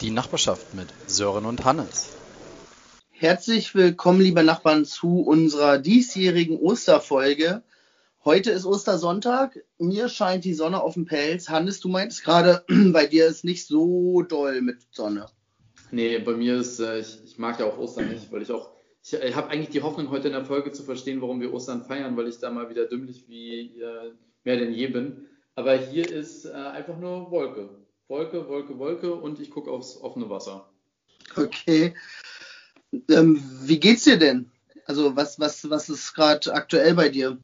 Die Nachbarschaft mit Sören und Hannes. Herzlich willkommen, liebe Nachbarn, zu unserer diesjährigen Osterfolge. Heute ist Ostersonntag. Mir scheint die Sonne auf dem Pelz. Hannes, du meinst gerade, bei dir ist nicht so doll mit Sonne. Nee, bei mir ist, äh, ich, ich mag ja auch Ostern nicht, weil ich auch, ich, ich habe eigentlich die Hoffnung, heute in der Folge zu verstehen, warum wir Ostern feiern, weil ich da mal wieder dümmlich wie äh, mehr denn je bin. Aber hier ist äh, einfach nur Wolke. Wolke, Wolke, Wolke und ich gucke aufs offene Wasser. Okay. Ähm, wie geht's dir denn? Also was, was, was ist gerade aktuell bei dir?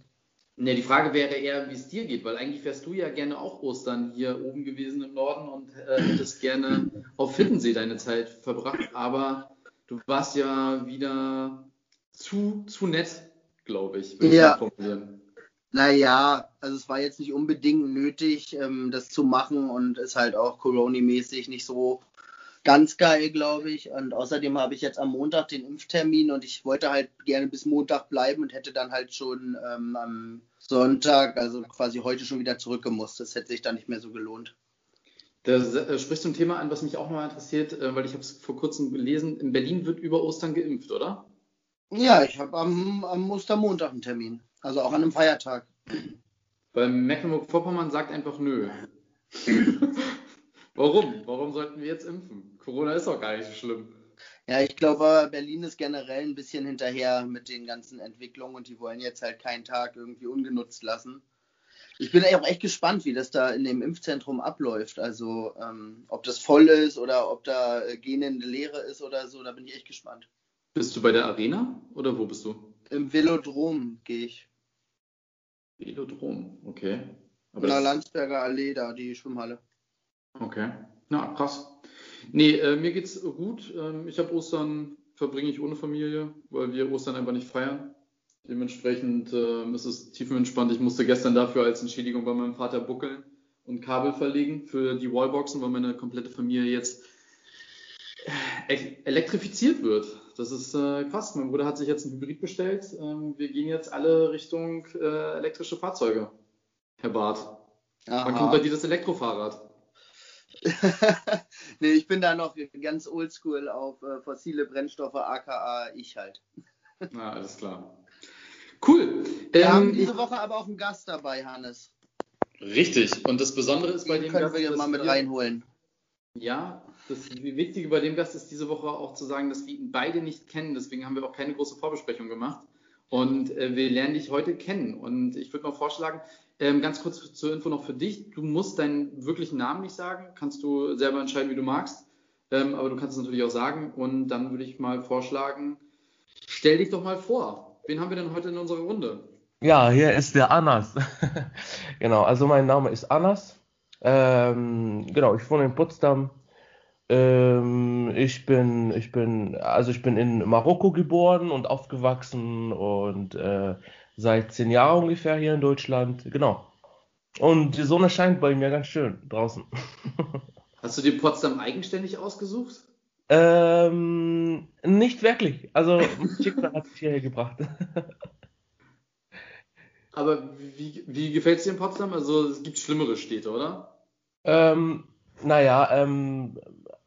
Ne, die Frage wäre eher, wie es dir geht, weil eigentlich wärst du ja gerne auch Ostern hier oben gewesen im Norden und äh, hättest gerne auf Hiddensee deine Zeit verbracht, aber du warst ja wieder zu, zu nett, glaube ich, würde ja. ich formulieren. Naja, also es war jetzt nicht unbedingt nötig, ähm, das zu machen und ist halt auch Corona-mäßig nicht so ganz geil, glaube ich. Und außerdem habe ich jetzt am Montag den Impftermin und ich wollte halt gerne bis Montag bleiben und hätte dann halt schon ähm, am Sonntag, also quasi heute schon wieder zurückgemusst. Das hätte sich dann nicht mehr so gelohnt. Da äh, sprichst du ein Thema an, was mich auch noch interessiert, äh, weil ich habe es vor kurzem gelesen. In Berlin wird über Ostern geimpft, oder? Ja, ich habe am, am Ostermontag einen Termin. Also auch an einem Feiertag. Weil Mecklenburg-Vorpommern sagt einfach nö. Warum? Warum sollten wir jetzt impfen? Corona ist doch gar nicht so schlimm. Ja, ich glaube, Berlin ist generell ein bisschen hinterher mit den ganzen Entwicklungen und die wollen jetzt halt keinen Tag irgendwie ungenutzt lassen. Ich bin auch echt gespannt, wie das da in dem Impfzentrum abläuft. Also, ähm, ob das voll ist oder ob da äh, gähnende Leere ist oder so, da bin ich echt gespannt. Bist du bei der Arena oder wo bist du? Im Velodrom gehe ich. Velodrom, okay. Aber in der Landsberger Allee da, die Schwimmhalle. Okay. Na, krass. Nee, äh, mir geht's gut. Ähm, ich habe Ostern verbringe ich ohne Familie, weil wir Ostern einfach nicht feiern. Dementsprechend äh, ist es tiefenentspannt. Ich musste gestern dafür als Entschädigung bei meinem Vater buckeln und Kabel verlegen für die Wallboxen, weil meine komplette Familie jetzt äh, elektrifiziert wird. Das ist äh, krass. Mein Bruder hat sich jetzt ein Hybrid bestellt. Ähm, wir gehen jetzt alle Richtung äh, elektrische Fahrzeuge. Herr Barth. Aha. Wann kommt bei dir das Elektrofahrrad? nee, ich bin da noch ganz oldschool auf äh, fossile Brennstoffe, aka ich halt. Na, alles klar. Cool. Wir ähm, haben diese Woche aber auch einen Gast dabei, Hannes. Richtig. Und das Besondere ist bei dem können Gast, wir mal mit reinholen. Ja, das Wichtige bei dem Gast ist diese Woche auch zu sagen, dass wir ihn beide nicht kennen. Deswegen haben wir auch keine große Vorbesprechung gemacht. Und äh, wir lernen dich heute kennen. Und ich würde mal vorschlagen, ähm, ganz kurz zur Info noch für dich. Du musst deinen wirklichen Namen nicht sagen. Kannst du selber entscheiden, wie du magst. Ähm, aber du kannst es natürlich auch sagen. Und dann würde ich mal vorschlagen, stell dich doch mal vor. Wen haben wir denn heute in unserer Runde? Ja, hier ist der Anas. genau, also mein Name ist Anas. Ähm, genau, ich wohne in Potsdam. Ähm, ich bin, ich bin, also ich bin in Marokko geboren und aufgewachsen und äh, seit zehn Jahren ungefähr hier in Deutschland. Genau. Und die Sonne scheint bei mir ganz schön draußen. Hast du dir Potsdam eigenständig ausgesucht? Ähm, nicht wirklich. Also, Schicksal hat mich hierher gebracht. Aber wie, wie gefällt es dir in Potsdam? Also, es gibt schlimmere Städte, oder? Ähm, naja, ähm,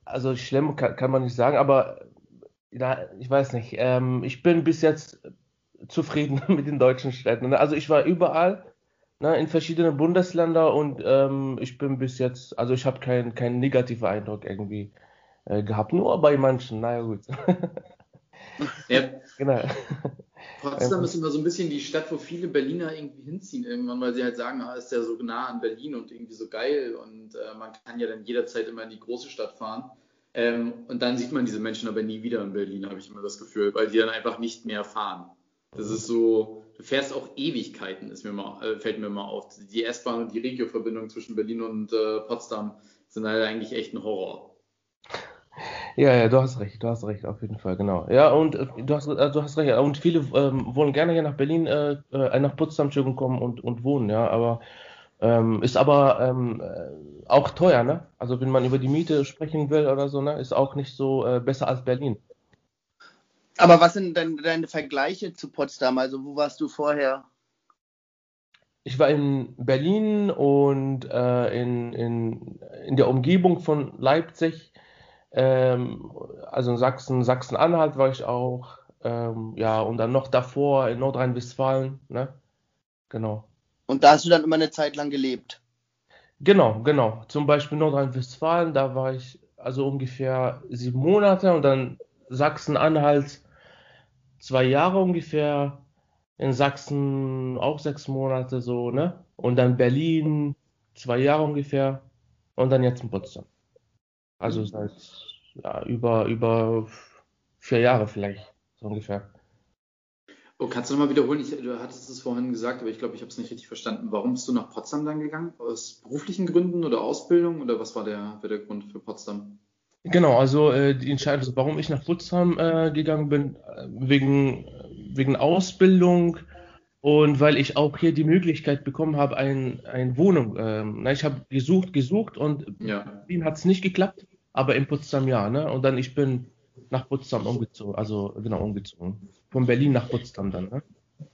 also schlimm kann, kann, man nicht sagen, aber na, ich weiß nicht. Ähm, ich bin bis jetzt zufrieden mit den deutschen Städten. Also ich war überall ne, in verschiedenen Bundesländern und ähm, ich bin bis jetzt, also ich habe keinen kein negativen Eindruck irgendwie äh, gehabt, nur bei manchen, naja gut. Ja. genau. Potsdam ist immer so ein bisschen die Stadt, wo viele Berliner irgendwie hinziehen irgendwann, weil sie halt sagen, ah, ist ja so nah an Berlin und irgendwie so geil und äh, man kann ja dann jederzeit immer in die große Stadt fahren. Ähm, und dann sieht man diese Menschen aber nie wieder in Berlin, habe ich immer das Gefühl, weil die dann einfach nicht mehr fahren. Das ist so, du fährst auch Ewigkeiten, ist mir mal, äh, fällt mir mal auf. Die S-Bahn und die Regio-Verbindung zwischen Berlin und äh, Potsdam sind halt eigentlich echt ein Horror. Ja, ja, du hast recht, du hast recht, auf jeden Fall, genau. Ja, und äh, du, hast, äh, du hast recht, und viele ähm, wollen gerne hier nach Berlin, äh, äh nach Potsdam kommen und, und wohnen, ja, aber ähm, ist aber ähm, auch teuer, ne? Also wenn man über die Miete sprechen will oder so, ne, ist auch nicht so besser als Berlin. Aber was sind denn deine Vergleiche zu Potsdam? Also wo warst du vorher? Ich war in Berlin und äh, in, in, in der Umgebung von Leipzig. Ähm, also in Sachsen, Sachsen-Anhalt war ich auch. Ähm, ja, und dann noch davor in Nordrhein-Westfalen. Ne? Genau. Und da hast du dann immer eine Zeit lang gelebt? Genau, genau. Zum Beispiel Nordrhein-Westfalen, da war ich also ungefähr sieben Monate und dann Sachsen-Anhalt zwei Jahre ungefähr, in Sachsen auch sechs Monate so, ne? Und dann Berlin zwei Jahre ungefähr und dann jetzt in Potsdam. Also seit ja, über, über vier Jahre vielleicht, so ungefähr. Oh, kannst du nochmal wiederholen? Ich, du hattest es vorhin gesagt, aber ich glaube, ich habe es nicht richtig verstanden. Warum bist du nach Potsdam dann gegangen? Aus beruflichen Gründen oder Ausbildung? Oder was war der, war der Grund für Potsdam? Genau, also äh, die Entscheidung, warum ich nach Potsdam äh, gegangen bin, äh, wegen, wegen Ausbildung und weil ich auch hier die Möglichkeit bekommen habe, ein, eine Wohnung. Ähm, na, ich habe gesucht, gesucht und Ja. in Berlin hat es nicht geklappt, aber in Potsdam ja. Ne? Und dann ich bin nach Potsdam umgezogen, also genau umgezogen. Von Berlin nach Potsdam dann. Ne?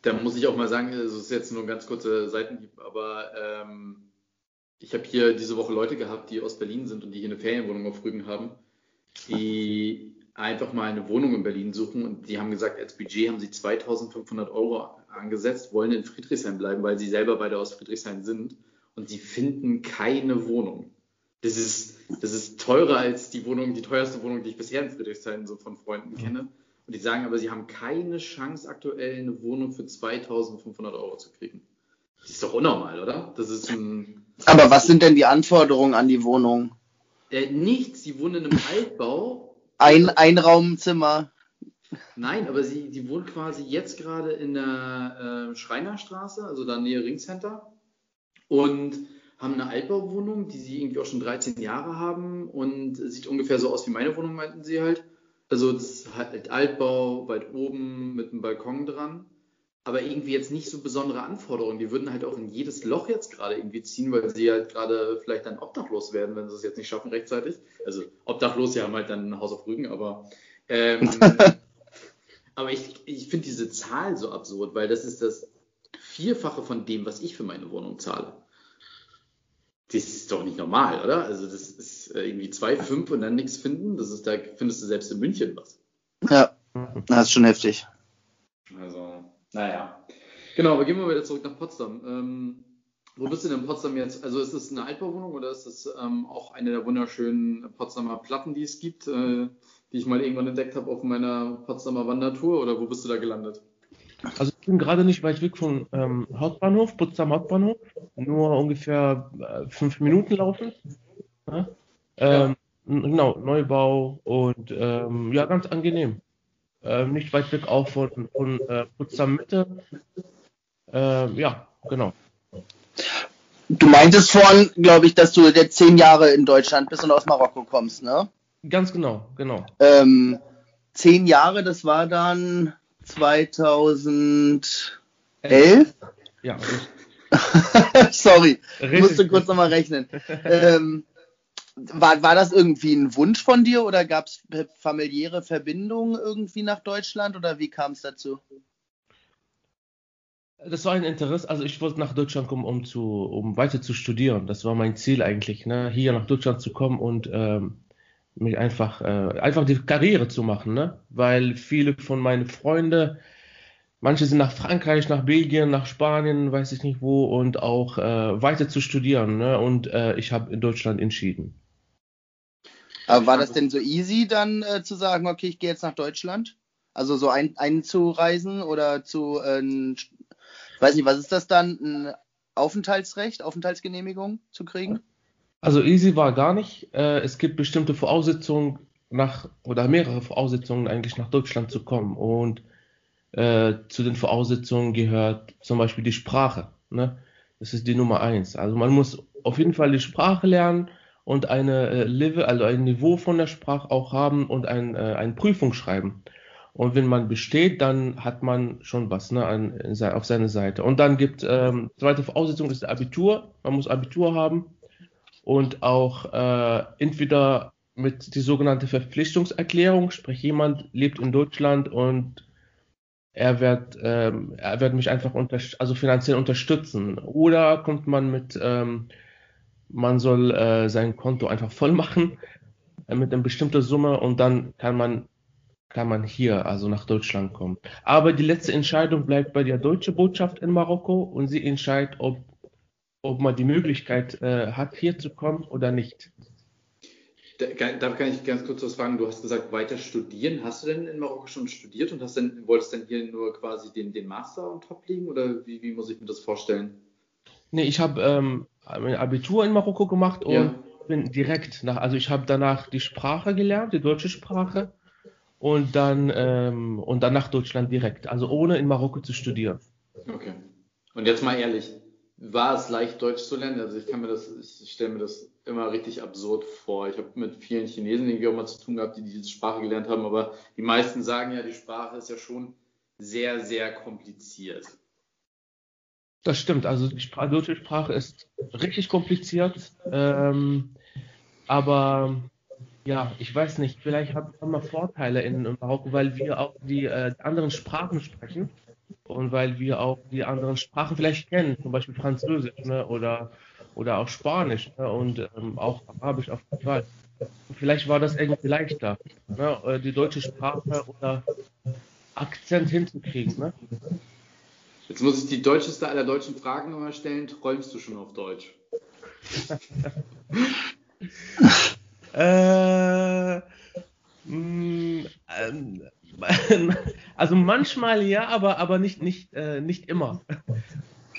Da muss ich auch mal sagen, es ist jetzt nur ein ganz kurzer Seitenhieb, aber ähm, ich habe hier diese Woche Leute gehabt, die aus Berlin sind und die hier eine Ferienwohnung auf Rügen haben, die einfach mal eine Wohnung in Berlin suchen und die haben gesagt, als Budget haben sie 2500 Euro angesetzt, wollen in Friedrichshain bleiben, weil sie selber beide aus Friedrichshain sind und sie finden keine Wohnung. Das ist, das ist teurer als die Wohnung, die teuerste Wohnung, die ich bisher in Friedrichshain so von Freunden kenne. Und die sagen aber, sie haben keine Chance, aktuell eine Wohnung für 2500 Euro zu kriegen. Das ist doch unnormal, oder? Das ist ein, Aber was sind denn die Anforderungen an die Wohnung? äh, nichts. Sie wohnen in einem Altbau. Ein Einraumzimmer. Nein, aber sie, die wohnt quasi jetzt gerade in der äh, Schreinerstraße, also da Nähe Ringcenter. Und haben eine Altbauwohnung, die sie irgendwie auch schon 13 Jahre haben und sieht ungefähr so aus wie meine Wohnung, meinten sie halt. Also das ist halt Altbau, weit oben mit einem Balkon dran. Aber irgendwie jetzt nicht so besondere Anforderungen. Die würden halt auch in jedes Loch jetzt gerade irgendwie ziehen, weil sie halt gerade vielleicht dann obdachlos werden, wenn sie es jetzt nicht schaffen rechtzeitig. Also obdachlos, sie haben halt dann ein Haus auf Rügen, aber ähm, aber ich, ich finde diese Zahl so absurd, weil das ist das Vierfache von dem, was ich für meine Wohnung zahle. Das ist doch nicht normal, oder? Also das ist äh, irgendwie 2,5 und dann nichts finden. Das ist, da findest du selbst in München was. Ja, das ist schon heftig. Also, naja. Genau, aber gehen wir wieder zurück nach Potsdam. Ähm, wo bist du denn in Potsdam jetzt? Also ist es eine Altbauwohnung oder ist es ähm, auch eine der wunderschönen Potsdamer Platten, die es gibt, äh, die ich mal irgendwann entdeckt habe auf meiner Potsdamer Wandertour? Oder wo bist du da gelandet? Also ich bin gerade nicht weit weg vom ähm, Hauptbahnhof, Potsdam Hauptbahnhof, nur ungefähr äh, fünf Minuten laufen. Ja? Ähm, Genau, Neubau und ähm, ja, ganz angenehm. Ähm, nicht weit weg auch von, von äh, Potsdam Mitte. Ähm, ja, genau. Du meintest vorhin, glaube ich, dass du jetzt zehn Jahre in Deutschland bist und aus Marokko kommst, ne? Ganz genau, genau. Ähm, zehn Jahre, das war dann 2011? Ja. Sorry, ich Richtig. musste kurz nochmal rechnen. ähm, war, war das irgendwie ein Wunsch von dir oder gab es familiäre Verbindungen irgendwie nach Deutschland oder wie kam es dazu? Das war ein Interesse, also ich wollte nach Deutschland kommen, um zu, um weiter zu studieren. Das war mein Ziel eigentlich, ne? Hier nach Deutschland zu kommen und ähm, mich einfach, äh, einfach die Karriere zu machen, ne? Weil viele von meinen Freunden, manche sind nach Frankreich, nach Belgien, nach Spanien, weiß ich nicht wo, und auch äh, weiter zu studieren, ne? Und äh, ich habe in Deutschland entschieden. Aber war das denn so easy dann äh, zu sagen, okay, ich gehe jetzt nach Deutschland? Also so ein, einzureisen oder zu, ich weiß nicht, was ist das dann, ein Aufenthaltsrecht, Aufenthaltsgenehmigung zu kriegen? Also easy war gar nicht. Äh, es gibt bestimmte Voraussetzungen nach oder mehrere Voraussetzungen eigentlich nach Deutschland zu kommen. Und äh, zu den Voraussetzungen gehört zum Beispiel die Sprache. Ne? Das ist die Nummer eins. Also man muss auf jeden Fall die Sprache lernen und eine äh, Level, also ein Niveau von der Sprache auch haben und ein, eine Prüfung schreiben. Und wenn man besteht, dann hat man schon was ne, an, auf seiner Seite. Und dann gibt ähm, zweite Voraussetzung ist Abitur. Man muss Abitur haben und auch äh, entweder mit die sogenannte Verpflichtungserklärung, sprich jemand lebt in Deutschland und er wird, ähm, er wird mich einfach unter, also finanziell unterstützen. Oder kommt man mit, ähm, man soll äh, sein Konto einfach voll machen äh, mit einer bestimmten Summe und dann kann man kann man hier, also nach Deutschland kommen. Aber die letzte Entscheidung bleibt bei der deutschen Botschaft in Marokko und sie entscheidet, ob, ob man die Möglichkeit äh, hat, hier zu kommen oder nicht. Da, kann ich ganz kurz was fragen. Du hast gesagt, weiter studieren. Hast du denn in Marokko schon studiert und hast denn, wolltest denn hier nur quasi den, den Master on top liegen oder wie, wie muss ich mir das vorstellen? Nee, ich habe ähm, mein Abitur in Marokko gemacht und ja. bin direkt nach, also ich habe danach die Sprache gelernt, die deutsche Sprache und dann ähm, und dann nach Deutschland direkt, also ohne in Marokko zu studieren. Okay. Und jetzt mal ehrlich, war es leicht Deutsch zu lernen? Also ich kann mir das, ich stelle mir das immer richtig absurd vor. Ich habe mit vielen Chinesen irgendwie auch mal zu tun gehabt, die diese Sprache gelernt haben, aber die meisten sagen ja, die Sprache ist ja schon sehr, sehr kompliziert. Das stimmt, also die deutsche Sprache ist richtig kompliziert, ähm, aber ja, ich weiß nicht, vielleicht haben wir Vorteile in Marokko, weil wir auch die äh, anderen Sprachen sprechen und weil wir auch die anderen Sprachen vielleicht kennen, zum Beispiel Französisch ne, oder, oder auch Spanisch ne, und ähm, auch Arabisch auf jeden Fall. Vielleicht war das irgendwie leichter, ne, äh, die deutsche Sprache oder Akzent hinzukriegen. Ne? Jetzt muss ich die deutscheste aller deutschen Fragen nochmal stellen. Träumst du schon auf Deutsch? Äh, also manchmal ja, aber, aber nicht, nicht, äh, nicht immer.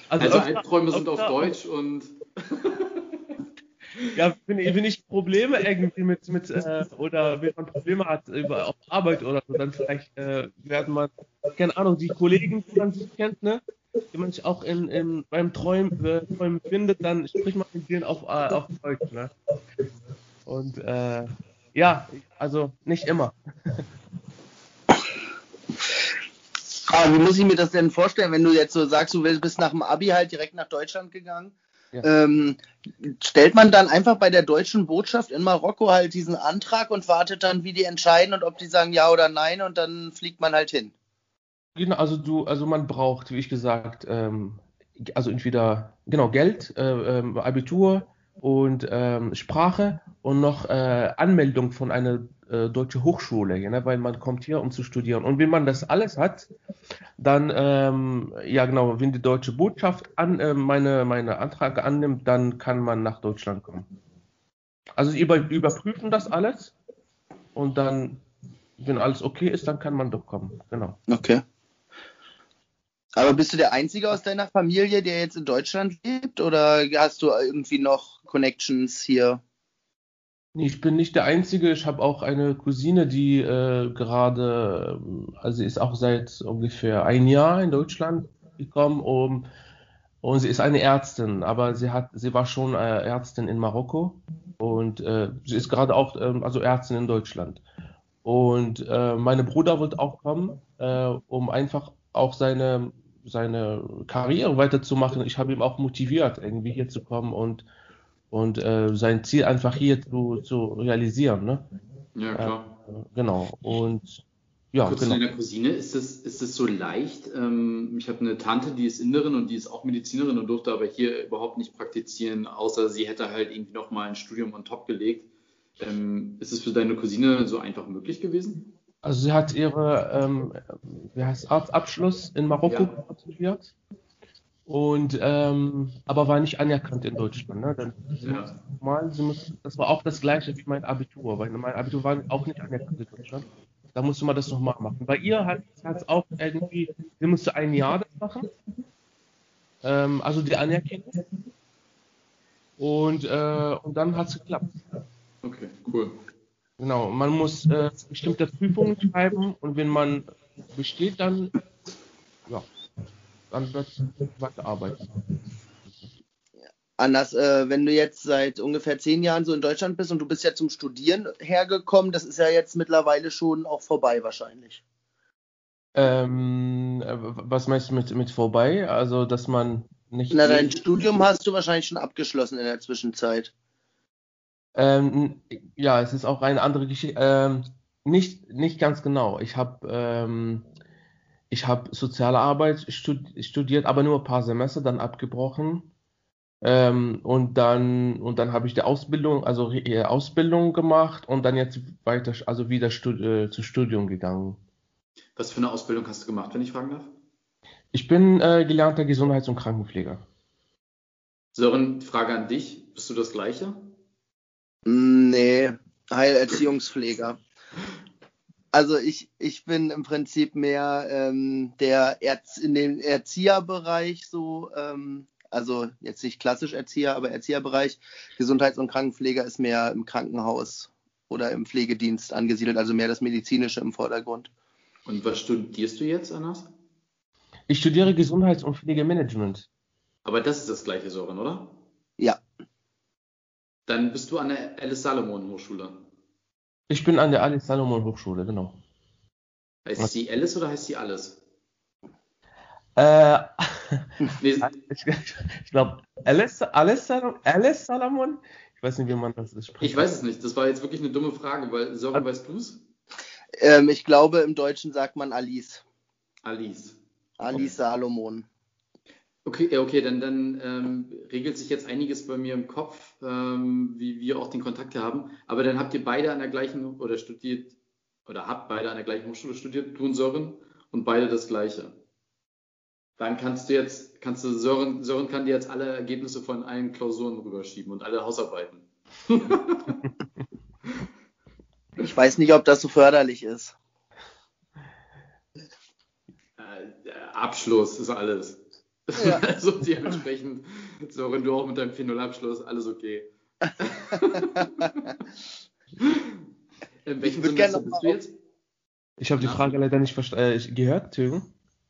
Also, also Albträume sind auf Deutsch und. ja, wenn, wenn ich Probleme irgendwie mit, mit äh, oder wenn man Probleme hat über auf Arbeit oder so, dann vielleicht äh, werden man, keine Ahnung, die Kollegen, die man sich kennt, ne? Die man sich auch in, in beim Träumen, äh, Träumen findet, dann spricht man mit denen auf, äh, auf Deutsch, ne? Und äh, ja, also nicht immer. Aber wie muss ich mir das denn vorstellen, wenn du jetzt so sagst, du bist nach dem Abi halt direkt nach Deutschland gegangen? Ja. Ähm, stellt man dann einfach bei der deutschen Botschaft in Marokko halt diesen Antrag und wartet dann, wie die entscheiden und ob die sagen ja oder nein und dann fliegt man halt hin. Genau, also du, also man braucht, wie ich gesagt, ähm, also entweder genau Geld, äh, äh, Abitur, und ähm, Sprache und noch äh, Anmeldung von einer äh, deutschen Hochschule, ja, ne? weil man kommt hier, um zu studieren. Und wenn man das alles hat, dann, ähm, ja genau, wenn die deutsche Botschaft an, äh, meine, meine Anträge annimmt, dann kann man nach Deutschland kommen. Also sie über, überprüfen das alles und dann, wenn alles okay ist, dann kann man doch kommen. Genau. Okay. Aber bist du der Einzige aus deiner Familie, der jetzt in Deutschland lebt? Oder hast du irgendwie noch Connections hier? Ich bin nicht der Einzige. Ich habe auch eine Cousine, die äh, gerade, also sie ist auch seit ungefähr ein Jahr in Deutschland gekommen, um, und sie ist eine Ärztin, aber sie hat, sie war schon äh, Ärztin in Marokko und äh, sie ist gerade auch, ähm, also Ärztin in Deutschland. Und äh, meine Bruder wird auch kommen, äh, um einfach auch seine seine Karriere weiterzumachen. Ich habe ihn auch motiviert, irgendwie hier zu kommen und, und äh, sein Ziel einfach hier zu, zu realisieren. Ne? Ja, klar. Äh, genau. Und ja, Kurz genau. zu deiner Cousine, ist das, ist das so leicht? Ähm, ich habe eine Tante, die ist Inderin und die ist auch Medizinerin und durfte aber hier überhaupt nicht praktizieren, außer sie hätte halt irgendwie nochmal ein Studium on top gelegt. Ähm, ist es für deine Cousine so einfach möglich gewesen? Also sie hat ihre ähm, wie heißt Arztabschluss in Marokko ja. absolviert und ähm, aber war nicht anerkannt in Deutschland. Ne? Dann, ja. mal, sie muss, das war auch das gleiche wie mein Abitur, weil mein Abitur war auch nicht anerkannt in Deutschland. Da musste man das nochmal machen. Bei ihr hat es auch irgendwie, sie musste ein Jahr das machen, ähm, also die Anerkennung. Und, äh, und dann hat es geklappt. Okay, cool. Genau, man muss äh, bestimmte Prüfungen schreiben und wenn man besteht, dann, ja, dann wird weiter arbeiten. Anders, äh, wenn du jetzt seit ungefähr zehn Jahren so in Deutschland bist und du bist ja zum Studieren hergekommen, das ist ja jetzt mittlerweile schon auch vorbei wahrscheinlich. Ähm, was meinst du mit, mit vorbei? Also, dass man nicht. Na, dein Studium hast du wahrscheinlich schon abgeschlossen in der Zwischenzeit. Ähm, ja, es ist auch eine andere Geschichte. Ähm, nicht, nicht ganz genau. Ich habe ähm, ich hab soziale Arbeit studiert, aber nur ein paar Semester, dann abgebrochen. Ähm, und dann, und dann habe ich die Ausbildung, also äh, Ausbildung gemacht und dann jetzt weiter, also wieder Stud äh, zu Studium gegangen. Was für eine Ausbildung hast du gemacht, wenn ich fragen darf? Ich bin äh, gelernter Gesundheits- und Krankenpfleger. Sören, Frage an dich. Bist du das Gleiche? Nee, Heilerziehungspfleger. Also ich, ich bin im Prinzip mehr ähm, der Erz in dem Erzieherbereich so, ähm, also jetzt nicht klassisch Erzieher, aber Erzieherbereich. Gesundheits- und Krankenpfleger ist mehr im Krankenhaus oder im Pflegedienst angesiedelt, also mehr das Medizinische im Vordergrund. Und was studierst du jetzt, Anas? Ich studiere Gesundheits- und Pflegemanagement. Aber das ist das gleiche, Sören, oder? Ja. Dann bist du an der Alice Salomon Hochschule. Ich bin an der Alice Salomon Hochschule, genau. Heißt Was? sie Alice oder heißt sie alles? Äh, Nee, ich, ich glaube, Alice, Alice, Alice Salomon? Ich weiß nicht, wie man das spricht. ich weiß es nicht. Das war jetzt wirklich eine dumme Frage, weil Sören, weißt du es? Ähm, ich glaube, im Deutschen sagt man Alice. Alice. Alice Salomon. Okay, okay, dann, dann ähm, regelt sich jetzt einiges bei mir im Kopf, ähm, wie wir auch den Kontakt haben. Aber dann habt ihr beide an der gleichen oder studiert oder habt beide an der gleichen Hochschule studiert, du und Sören, und beide das Gleiche. Dann kannst du jetzt, kannst du Sören, Sören kann dir jetzt alle Ergebnisse von allen Klausuren rüberschieben und alle Hausarbeiten. Ich weiß nicht, ob das so förderlich ist. Äh, Abschluss ist alles. Ja. Also dementsprechend, Sören, du auch mit deinem 4-0-Abschluss, alles okay. In welchem Semester noch bist du jetzt? Ich habe die Frage leider nicht äh, gehört, Entschuldigung.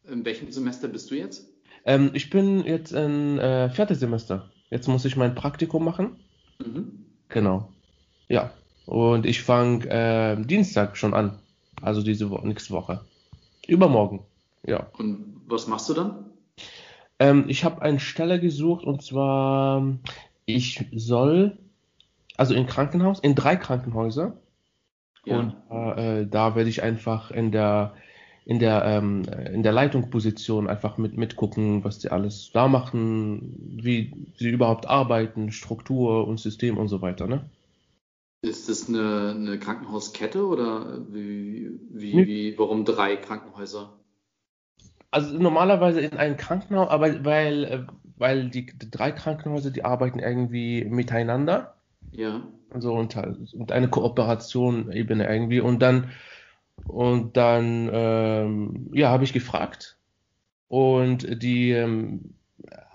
In welchem Semester bist du jetzt? Ähm, ich bin jetzt im äh, viertes Semester. Jetzt muss ich mein Praktikum machen. Mhm. Genau. Ja. Und ich fange äh, Dienstag schon an. Also diese Woche, nächste Woche. Übermorgen. Ja. Und was machst du dann? Ähm, ich habe eine Stelle gesucht und zwar, ich soll, also in Krankenhaus, in drei Krankenhäuser. Ja. Und äh, da werde ich einfach in der in der ähm, in der Leitungsposition einfach mit mitgucken, was die alles da machen, wie sie überhaupt arbeiten, Struktur und System und so weiter, ne? Ist das eine, eine Krankenhauskette oder wie, wie, Nee. wie, warum drei Krankenhäuser? Also normalerweise in einem Krankenhaus, aber weil äh, weil die, die drei Krankenhäuser, die arbeiten irgendwie miteinander. Ja. so und, halt- und eine Kooperation Ebene irgendwie und dann und dann ähm, ja habe ich gefragt und die ähm,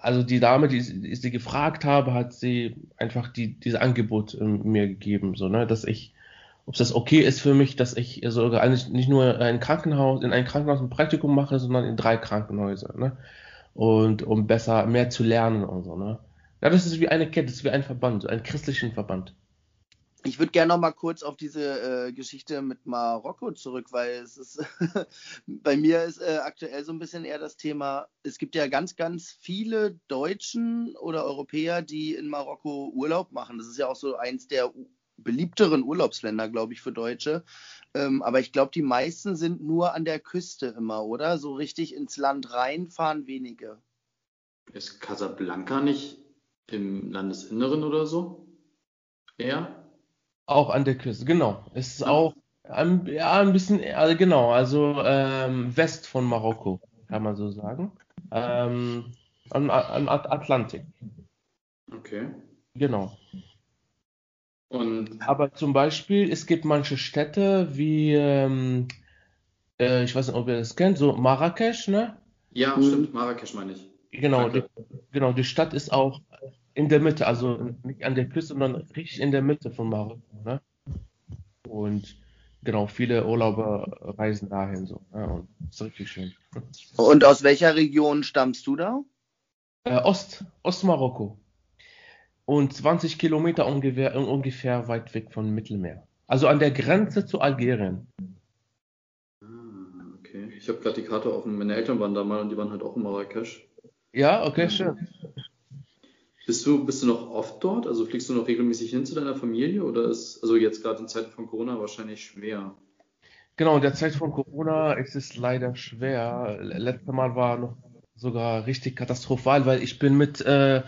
also die Dame die, die ich sie gefragt habe hat sie einfach die dieses Angebot ähm, mir gegeben so ne dass ich ob das okay ist für mich dass ich sogar eigentlich nicht nur ein Krankenhaus in ein Krankenhaus ein Praktikum mache sondern in drei Krankenhäuser ne? Und um besser mehr zu lernen und so ne? Ja das ist wie eine Kette das ist wie ein Verband ein christlichen Verband. Ich würde gerne noch mal kurz auf diese äh, Geschichte mit Marokko zurück, weil es ist bei mir ist äh, aktuell so ein bisschen eher das Thema, es gibt ja ganz, ganz viele Deutschen oder Europäer, die in Marokko Urlaub machen. Das ist ja auch so eins der beliebteren Urlaubsländer, glaube ich, für Deutsche. Ähm, aber ich glaube, die meisten sind nur an der Küste immer, oder? So richtig ins Land reinfahren wenige. Ist Casablanca nicht im Landesinneren oder so? Ja. Auch an der Küste, genau. Es ist Ja. auch ein, ja, ein bisschen, also genau, also ähm, West von Marokko, kann man so sagen. Ähm, am, am At- Atlantik, Okay. genau. Und Aber zum Beispiel, es gibt manche Städte wie, ähm, äh, ich weiß nicht, ob ihr das kennt, so Marrakesch, ne? ja, Mhm. stimmt, Marrakesch meine ich. Genau, die, genau, die Stadt ist auch in der Mitte, also nicht an der Küste, sondern richtig in der Mitte von Marokko, ne? Und genau, viele Urlauber reisen dahin so, ne? Und das ist richtig schön. Und aus welcher Region stammst du da? Äh, Ost, Ostmarokko. Und 20 Kilometer ungefähr, ungefähr weit weg vom Mittelmeer. Also an der Grenze zu Algerien. Ah, okay. Ich habe gerade die Karte offen. Meine Eltern waren da mal und die waren halt auch in Marrakesch. Ja, okay, schön. Bist du, bist du noch oft dort? Also fliegst du noch regelmäßig hin zu deiner Familie oder ist, also jetzt gerade in Zeiten von Corona wahrscheinlich schwer? Genau, in der Zeit von Corona ist es leider schwer. Letztes Mal war noch sogar richtig katastrophal, weil ich bin mit, äh,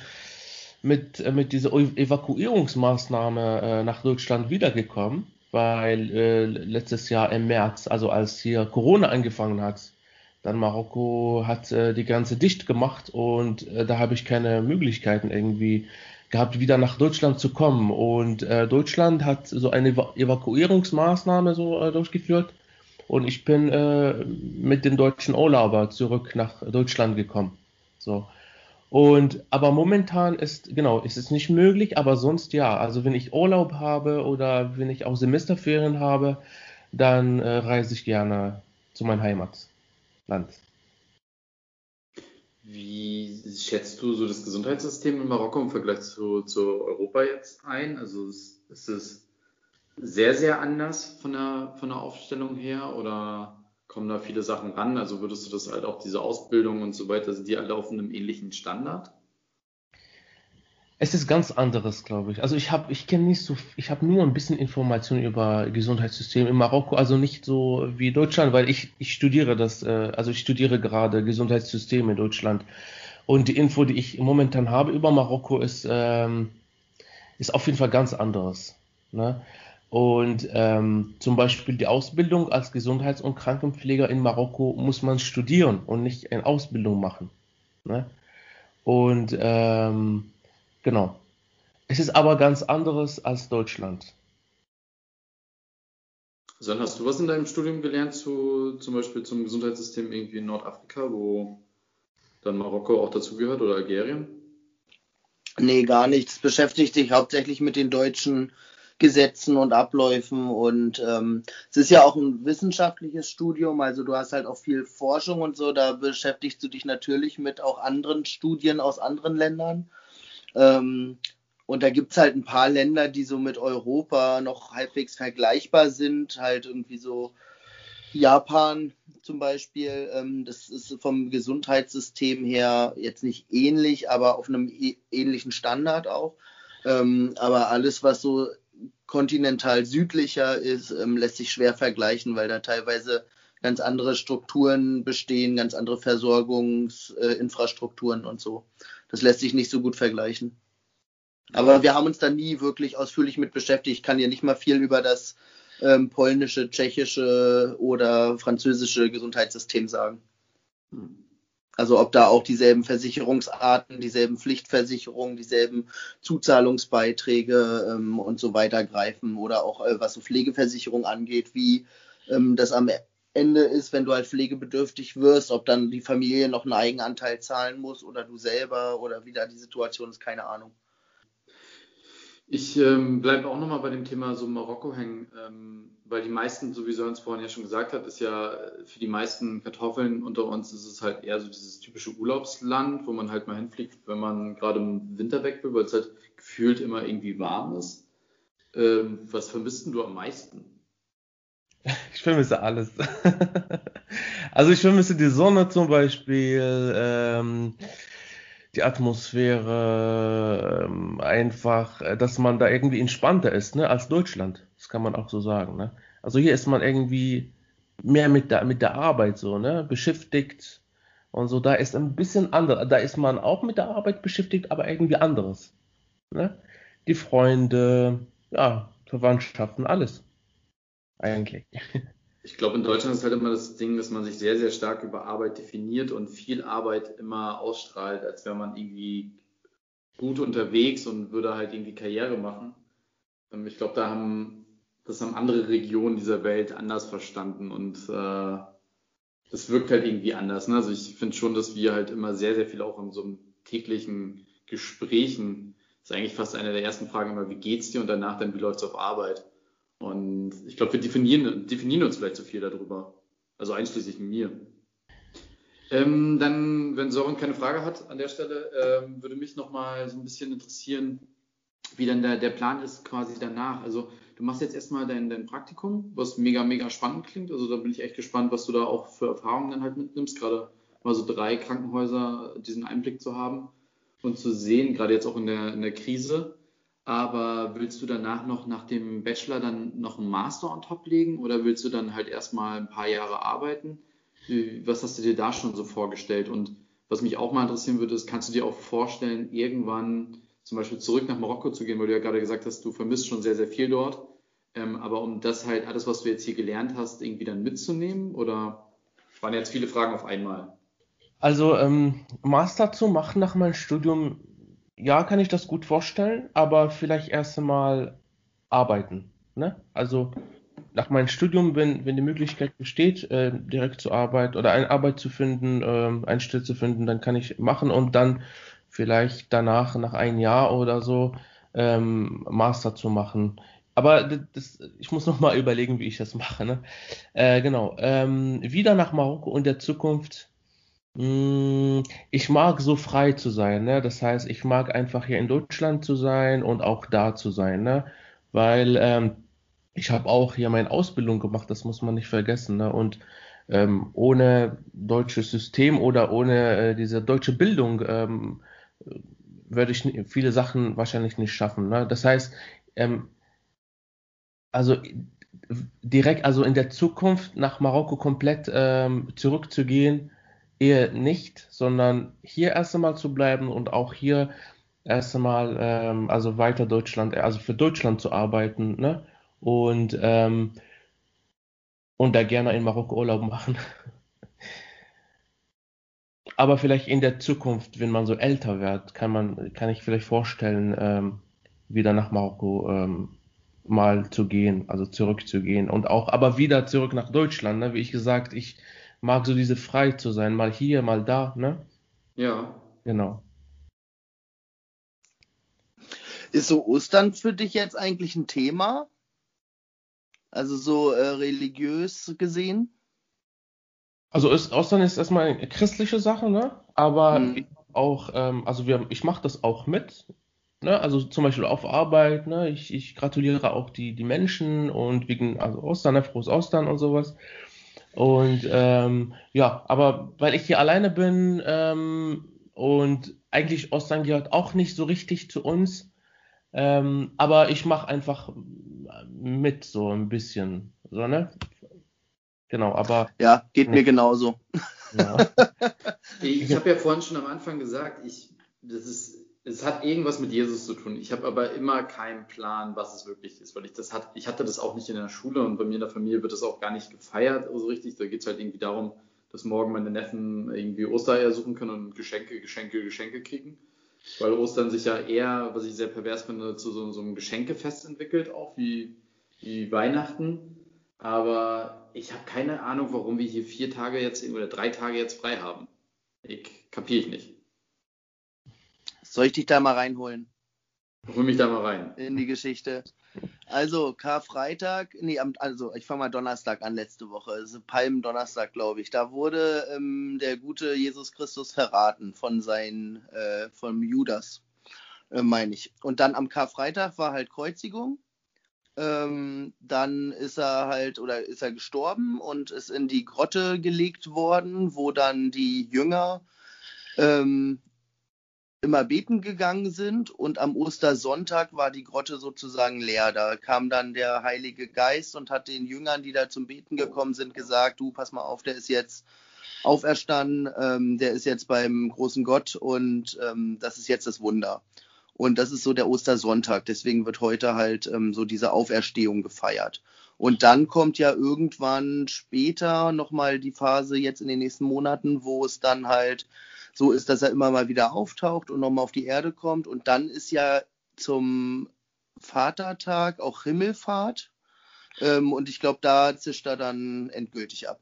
mit, äh, mit dieser Evakuierungsmaßnahme äh, nach Deutschland wiedergekommen, weil äh, letztes Jahr im März, also als hier Corona angefangen hat, dann Marokko hat äh, die Grenze dicht gemacht und äh, da habe ich keine Möglichkeiten irgendwie gehabt, wieder nach Deutschland zu kommen. Und äh, Deutschland hat so eine Evakuierungsmaßnahme so durchgeführt und ich bin mit dem deutschen Urlauber zurück nach Deutschland gekommen. So. Und aber momentan ist, genau, ist es nicht möglich, aber sonst ja. Also wenn ich Urlaub habe oder wenn ich auch Semesterferien habe, dann äh, reise ich gerne zu meinem Heimatland. Wie schätzt du so das Gesundheitssystem in Marokko im Vergleich zu, zu Europa jetzt ein? Also ist, ist es sehr, sehr anders von der, von der Aufstellung her oder kommen da viele Sachen ran? Also würdest du das halt auch diese Ausbildung und so weiter, sind die alle auf einem ähnlichen Standard? Es ist ganz anderes, glaube ich. Also ich habe, ich kenne nicht so, ich habe nur ein bisschen Informationen über Gesundheitssystem in Marokko, also nicht so wie Deutschland, weil ich, ich studiere das, äh, also ich studiere gerade Gesundheitssystem in Deutschland. Und die Info, die ich momentan habe über Marokko, ist, ähm, ist auf jeden Fall ganz anderes. Ne? Und ähm, zum Beispiel die Ausbildung als Gesundheits- und Krankenpfleger in Marokko muss man studieren und nicht eine Ausbildung machen. Ne? Und ähm, genau. Es ist aber ganz anderes als Deutschland. Son, hast du was in deinem Studium gelernt zu zum Beispiel zum Gesundheitssystem irgendwie in Nordafrika, wo dann Marokko auch dazugehört oder Algerien? Nee, gar nichts. Beschäftigt sich hauptsächlich mit den deutschen Gesetzen und Abläufen. Und ähm, es ist ja auch ein wissenschaftliches Studium, also du hast halt auch viel Forschung und so, da beschäftigst du dich natürlich mit auch anderen Studien aus anderen Ländern. Ähm, und da gibt es halt ein paar Länder, die so mit Europa noch halbwegs vergleichbar sind, halt irgendwie so Japan zum Beispiel, ähm, das ist vom Gesundheitssystem her jetzt nicht ähnlich, aber auf einem ähnlichen Standard auch. Ähm, aber alles, was so kontinental südlicher ist, ähm, lässt sich schwer vergleichen, weil da teilweise ganz andere Strukturen bestehen, ganz andere Versorgungsinfrastrukturen äh, und so. Das lässt sich nicht so gut vergleichen. Aber wir haben uns da nie wirklich ausführlich mit beschäftigt. Ich kann ja nicht mal viel über das ähm, polnische, tschechische oder französische Gesundheitssystem sagen. Hm. Also ob da auch dieselben Versicherungsarten, dieselben Pflichtversicherungen, dieselben Zuzahlungsbeiträge ähm, und so weiter greifen oder auch äh, was so Pflegeversicherung angeht, wie ähm, das am Ende ist, wenn du halt pflegebedürftig wirst, ob dann die Familie noch einen Eigenanteil zahlen muss oder du selber oder wie da die Situation ist, keine Ahnung. Ich ähm, bleibe auch nochmal bei dem Thema so Marokko hängen, ähm, weil die meisten, so wie Sörens vorhin ja schon gesagt hat, ist ja für die meisten Kartoffeln unter uns ist es halt eher so dieses typische Urlaubsland, wo man halt mal hinfliegt, wenn man gerade im Winter weg will, weil es halt gefühlt immer irgendwie warm ist. Ähm, was vermisst du am meisten? Ich vermisse alles. also ich vermisse die Sonne zum Beispiel. Ähm, die Atmosphäre ähm, einfach, äh, dass man da irgendwie entspannter ist, ne, als Deutschland. Das kann man auch so sagen, ne. Also hier ist man irgendwie mehr mit der, mit der Arbeit so, ne, beschäftigt und so. Da ist ein bisschen anders. Da ist man auch mit der Arbeit beschäftigt, aber irgendwie anderes, ne. Die Freunde, ja, Verwandtschaften, alles. Eigentlich. Ich glaube, in Deutschland ist halt immer das Ding, dass man sich sehr, sehr stark über Arbeit definiert und viel Arbeit immer ausstrahlt, als wäre man irgendwie gut unterwegs und würde halt irgendwie Karriere machen. Ähm, ich glaube, da haben, das haben andere Regionen dieser Welt anders verstanden und äh, das wirkt halt irgendwie anders. Ne? Also ich finde schon, dass wir halt immer sehr, sehr viel auch in so einem täglichen Gesprächen, ist eigentlich fast eine der ersten Fragen immer, wie geht's dir und danach dann, wie läuft's auf Arbeit? Und ich glaube, wir definieren, definieren uns vielleicht zu viel darüber. Also einschließlich mir. Ähm, dann, wenn Sören keine Frage hat an der Stelle, ähm, würde mich nochmal so ein bisschen interessieren, wie dann der, der Plan ist quasi danach. Also du machst jetzt erstmal dein, dein Praktikum, was mega, mega spannend klingt. Also da bin ich echt gespannt, was du da auch für Erfahrungen dann halt mitnimmst, gerade mal so drei Krankenhäuser, diesen Einblick zu haben und zu sehen, gerade jetzt auch in der, in der Krise. Aber willst du danach noch nach dem Bachelor dann noch einen Master on top legen oder willst du dann halt erstmal ein paar Jahre arbeiten? Was hast du dir da schon so vorgestellt? Und was mich auch mal interessieren würde, ist, kannst du dir auch vorstellen, irgendwann zum Beispiel zurück nach Marokko zu gehen, weil du ja gerade gesagt hast, du vermisst schon sehr, sehr viel dort. Ähm, aber um das halt, alles, was du jetzt hier gelernt hast, irgendwie dann mitzunehmen? Oder waren jetzt viele Fragen auf einmal? Also ähm, Master zu machen nach meinem Studium, ja, kann ich das gut vorstellen, aber vielleicht erst einmal arbeiten. Ne? Also nach meinem Studium, wenn, wenn die Möglichkeit besteht, äh, direkt zur Arbeit oder eine Arbeit zu finden, äh, eine Stelle zu finden, dann kann ich machen und dann vielleicht danach, nach einem Jahr oder so, ähm, Master zu machen. Aber das, ich muss noch mal überlegen, wie ich das mache. Ne? Äh, genau. Ähm, wieder nach Marokko in der Zukunft. Mh, hm, ich mag so frei zu sein. Ne? Das heißt, ich mag einfach hier in Deutschland zu sein und auch da zu sein. Ne? Weil ähm, ich habe auch hier meine Ausbildung gemacht, das muss man nicht vergessen. Ne? Und ähm, ohne deutsches System oder ohne äh, diese deutsche Bildung ähm, würde ich viele Sachen wahrscheinlich nicht schaffen. Ne? Das heißt, ähm, also direkt, also in der Zukunft nach Marokko komplett ähm, zurückzugehen, eher nicht, sondern hier erst einmal zu bleiben und auch hier erst einmal, ähm, also weiter Deutschland, also für Deutschland zu arbeiten, ne? Und, ähm, und da gerne in Marokko Urlaub machen. Aber vielleicht in der Zukunft, wenn man so älter wird, kann man, kann ich vielleicht vorstellen, ähm, wieder nach Marokko ähm, mal zu gehen, also zurückzugehen und auch, aber wieder zurück nach Deutschland, ne? Wie ich gesagt, ich mag so diese frei zu sein, mal hier, mal da, ne? Ja. Genau. Ist so Ostern für dich jetzt eigentlich ein Thema? Also so äh, religiös gesehen? Also ist, Ostern ist erstmal eine christliche Sache, ne? Aber mhm. auch, ähm, also wir, ich mache das auch mit. Ne? Also zum Beispiel auf Arbeit, ne? Ich, ich gratuliere auch die, die Menschen und wegen, also Ostern, ne? frohes Ostern und sowas. Und ähm, ja, aber weil ich hier alleine bin ähm, und eigentlich Ostern gehört auch nicht so richtig zu uns, ähm, aber ich mache einfach mit so ein bisschen, so ne? Genau, aber ja, geht mir genauso. Ja. ich habe ja vorhin schon am Anfang gesagt, ich das ist es hat irgendwas mit Jesus zu tun. Ich habe aber immer keinen Plan, was es wirklich ist, weil ich das hat, ich hatte das auch nicht in der Schule und bei mir in der Familie wird das auch gar nicht gefeiert so richtig. Da geht es halt irgendwie darum, dass morgen meine Neffen irgendwie Ostereier suchen können und Geschenke, Geschenke, Geschenke kriegen. Weil Ostern sich ja eher, was ich sehr pervers finde, zu so, so einem Geschenkefest entwickelt, auch wie, wie Weihnachten. Aber ich habe keine Ahnung, warum wir hier vier Tage jetzt oder drei Tage jetzt frei haben. Ich kapiere ich nicht. Soll ich dich da mal reinholen? Hol mich da mal rein. In die Geschichte. Also, Karfreitag, nee, also ich fange mal Donnerstag an letzte Woche, also Palmdonnerstag, glaube ich. Da wurde ähm, der gute Jesus Christus verraten von seinen, äh, vom Judas, äh, meine ich. Und dann am Karfreitag war halt Kreuzigung. Ähm, dann ist er halt oder ist er gestorben und ist in die Grotte gelegt worden, wo dann die Jünger ähm, immer beten gegangen sind und am Ostersonntag war die Grotte sozusagen leer. Da kam dann der Heilige Geist und hat den Jüngern, die da zum Beten gekommen sind, gesagt, du pass mal auf, der ist jetzt auferstanden, ähm, der ist jetzt beim großen Gott und ähm, das ist jetzt das Wunder. Und das ist so der Ostersonntag. Deswegen wird heute halt ähm, so diese Auferstehung gefeiert. Und dann kommt ja irgendwann später nochmal die Phase jetzt in den nächsten Monaten, wo es dann halt so ist, dass er immer mal wieder auftaucht und nochmal auf die Erde kommt. Und dann ist ja zum Vatertag auch Himmelfahrt. Ähm, und ich glaube, da zischt er dann endgültig ab.